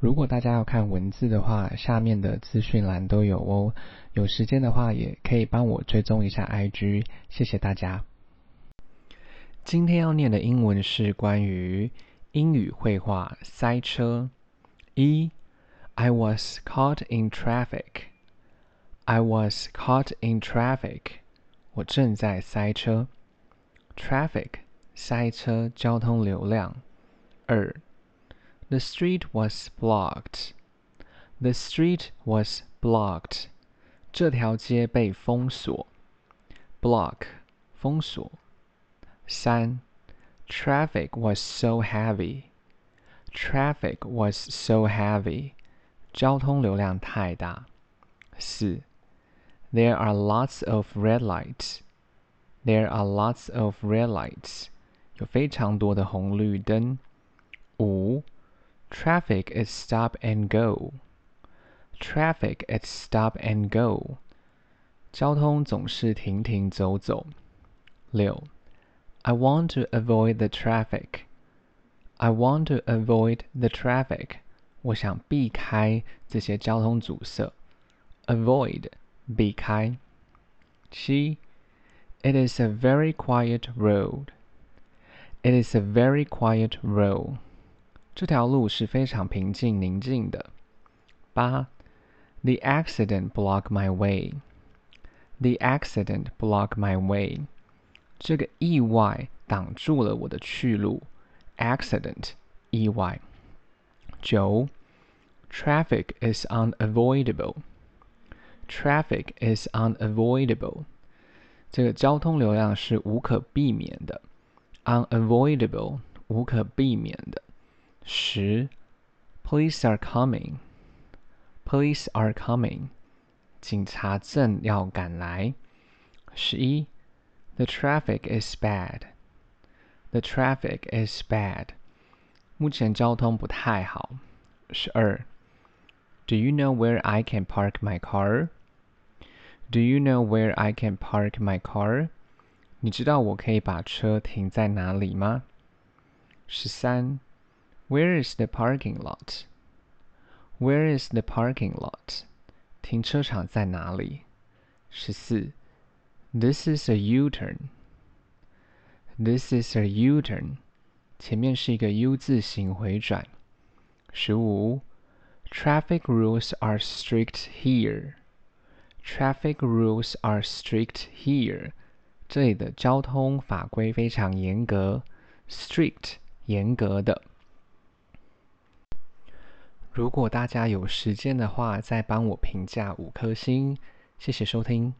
如果大家要看文字的话，下面的资讯栏都有哦。有时间的话，也可以帮我追踪一下 IG，谢谢大家。今天要念的英文是关于英语绘画塞车。一，I was caught in traffic. I was caught in traffic. 我正在塞车。Traffic 塞车，交通流量。二。The street was blocked. The street was blocked. 这条街被封锁。Block 封锁。三 Traffic was so heavy. Traffic was so heavy. 交通流量太大。四 There are lots of red lights. There are lots of red lights. 有非常多的红绿灯。五 Traffic is stop and go. Traffic is stop and go. 交通总是停停走走。六，I want to avoid the traffic. I want to avoid the traffic. 我想避开这些交通阻塞。Avoid 避开。七，It is a very quiet road. It is a very quiet road. 这条路是非常平静宁静的。八，The accident blocked my way. The accident blocked my way. 这个意外挡住了我的去路。Accident 意外。九，Traffic is unavoidable. Traffic is unavoidable. 这个交通流量是无可避免的。Unavoidable 无可避免的。 十，Police are coming. Police are coming. 警察正要赶来。十一，The traffic is bad. The traffic is bad. 目前交通不太好。十二，Do you know where I can park my car? Do you know where I can park my car? 你知道我可以把车停在哪里吗？十三。 Where is the parking lot? Where is the parking lot? 停车场在哪里？十四。This is a U-turn. This is a U-turn. 前面是一个 U 字形回转。十五。Traffic rules are strict here. Traffic rules are strict here. 这里的交通法规非常严格。Strict 严格的。 如果大家有时间的话，再帮我评价五颗星，谢谢收听。